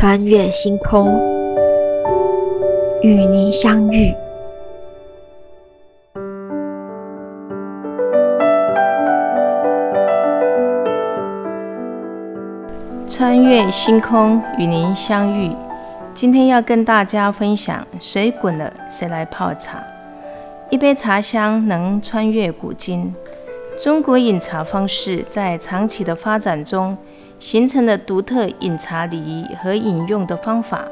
穿越星空，与您相遇。穿越星空，与您相遇。今天要跟大家分享：水滚了，谁来泡茶？一杯茶香能穿越古今。中国饮茶方式在长期的发展中，形成了独特饮茶礼仪和饮用的方法。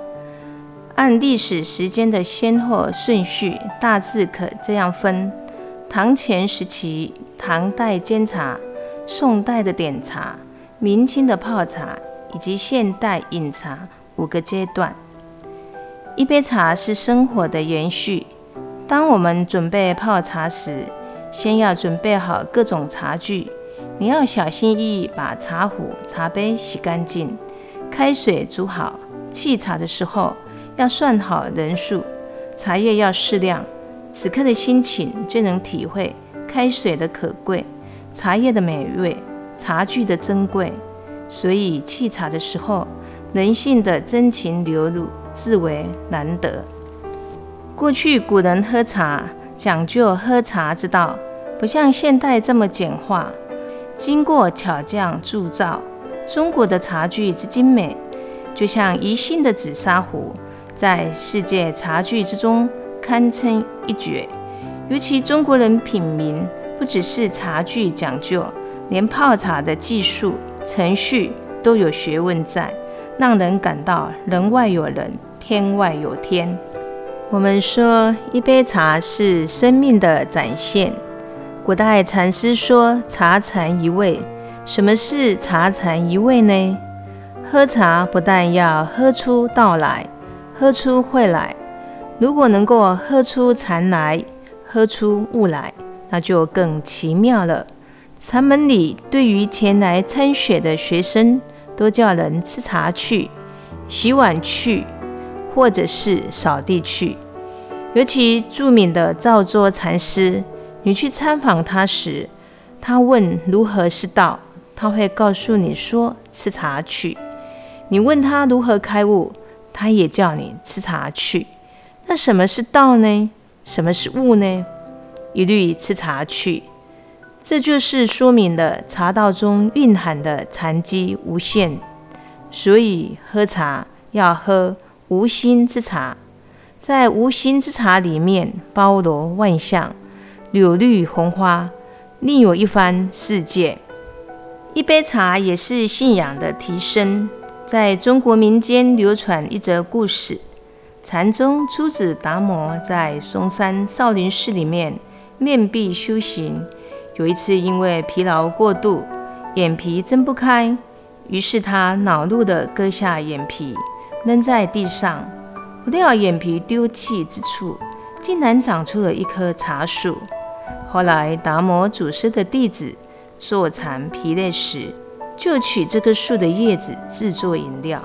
按历史时间的先后顺序，大致可这样分：唐前时期，唐代煎茶，宋代的点茶，明清的泡茶，以及现代饮茶五个阶段。一杯茶是生活的延续。当我们准备泡茶时，先要准备好各种茶具，你要小心翼翼把茶壶、茶杯洗干净，开水煮好。沏茶的时候要算好人数，茶叶要适量。此刻的心情最能体会开水的可贵，茶叶的美味，茶具的珍贵。所以沏茶的时候，人性的真情流露，至为难得。过去古人喝茶讲究喝茶之道。不像现代这么简化，经过巧匠铸造，中国的茶具之精美，就像宜兴的紫砂壶，在世界茶具之中堪称一绝。尤其中国人品茗，不只是茶具讲究，连泡茶的技术程序都有学问在，让人感到人外有人，天外有天。我们说，一杯茶是生命的展现。古代禅师说：“茶禅一味。”什么是茶禅一味呢？喝茶不但要喝出道来，喝出会来。如果能够喝出禅来，喝出悟来，那就更奇妙了。禅门里对于前来参学的学生，都叫人吃茶去，洗碗去，或者是扫地去。尤其著名的赵州禅师。你去参访他时，他问如何是道，他会告诉你说吃茶去。你问他如何开悟，他也叫你吃茶去。那什么是道呢？什么是悟呢？一律吃茶去。这就是说明了茶道中蕴含的禅机无限。所以喝茶要喝无心之茶，在无心之茶里面包罗万象。柳绿红花，另有一番世界。一杯茶也是信仰的提升。在中国民间流传一则故事：禅宗初子达摩在嵩山少林寺里面面壁修行。有一次因为疲劳过度，眼皮睁不开，于是他恼怒地割下眼皮扔在地上。不料眼皮丢弃之处，竟然长出了一棵茶树。后来，达摩祖师的弟子坐禅疲累时，就取这棵树的叶子制作饮料，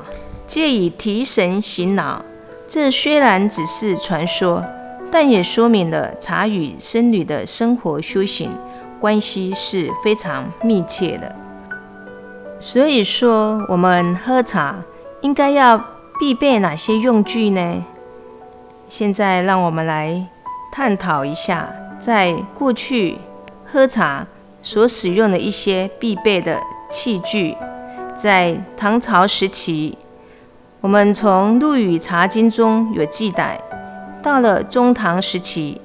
借以提神醒脑。这虽然只是传说，但也说明了茶与僧侣的生活修行关系是非常密切的。所以说，我们喝茶应该要必备哪些用具呢？现在，让我们来探讨一下。在过去喝茶所使用的一些必备的器具，在唐朝时期，我们从《陆羽茶经》中有记载。到了中唐时期，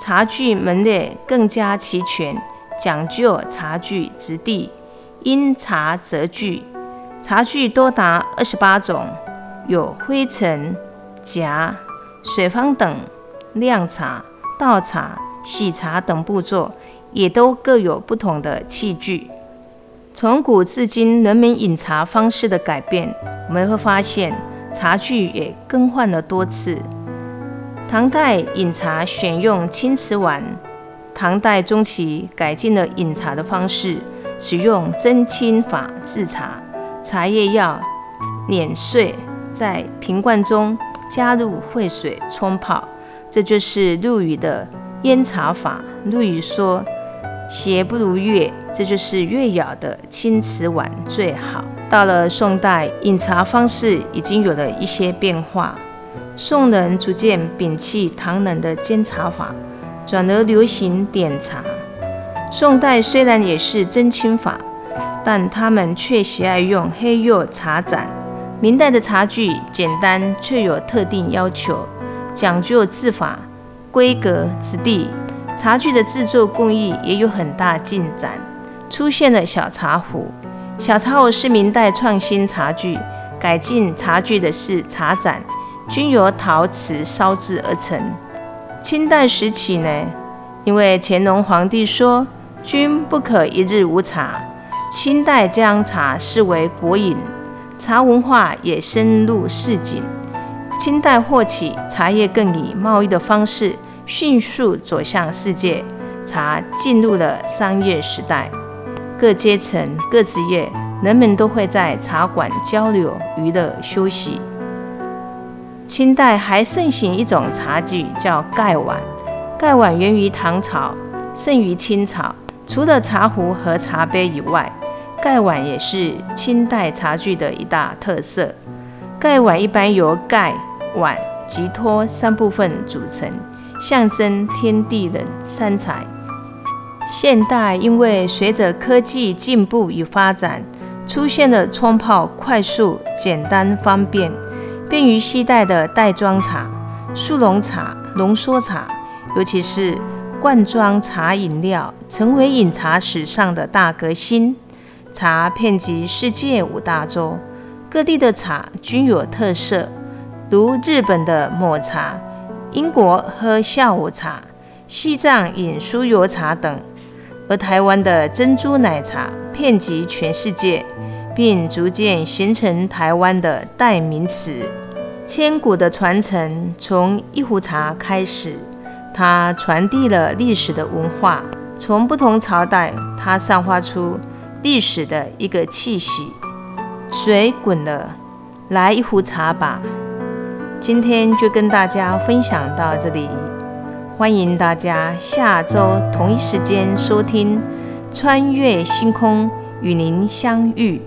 茶具门类更加齐全，讲究茶具质地，因茶则具。茶具多达二十八种，有灰尘、夹、水方等酿茶、倒茶。洗茶等步骤也都各有不同的器具。从古至今，人们饮茶方式的改变，我们会发现茶具也更换了多次。唐代饮茶选用青瓷碗，唐代中期改进了饮茶的方式，使用蒸青法制茶，茶叶要碾碎，在瓶罐中加入沸水冲泡，这就是陆羽的。煎茶法，陆羽说：“鞋不如月，这就是月窑的青瓷碗最好。到了宋代，饮茶方式已经有了一些变化，宋人逐渐摒弃唐人的煎茶法，转而流行点茶。宋代虽然也是蒸青法，但他们却喜爱用黑釉茶盏。明代的茶具简单，却有特定要求，讲究制法、规格、质地。茶具的制作工艺也有很大进展，出现了小茶壶。小茶壶是明代创新茶具，改进茶具的是茶盏，均由陶瓷烧制而成。清代时期呢，因为乾隆皇帝说。君不可一日无茶。清代将茶视为国饮，茶文化也深入市井。清代后起，茶叶更以贸易的方式迅速走向世界，茶进入了商业时代。各阶层、各职业，人们都会在茶馆交流、娱乐、休息。清代还盛行一种茶具，叫盖碗。盖碗源于唐朝，盛于清朝。除了茶壶和茶杯以外，盖碗也是清代茶具的一大特色。盖碗一般由盖、碗及托三部分组成，象征天地人三才。现代因为随着科技进步与发展，出现了冲泡快速、简单方便、便于携带的袋装茶、速溶茶、浓缩茶，尤其是。罐装茶饮料成为饮茶史上的大革新。茶遍及世界五大洲，各地的茶均有特色，如日本的抹茶、英国喝下午茶、西藏饮酥油茶等。而台湾的珍珠奶茶遍及全世界，并逐渐形成台湾的代名词。千古的传承，从一壶茶开始。它传递了历史的文化，从不同朝代，它散发出历史的一个气息。水滚了，来一壶茶吧。今天就跟大家分享到这里，欢迎大家下周同一时间收听《穿越星空》，与您相遇。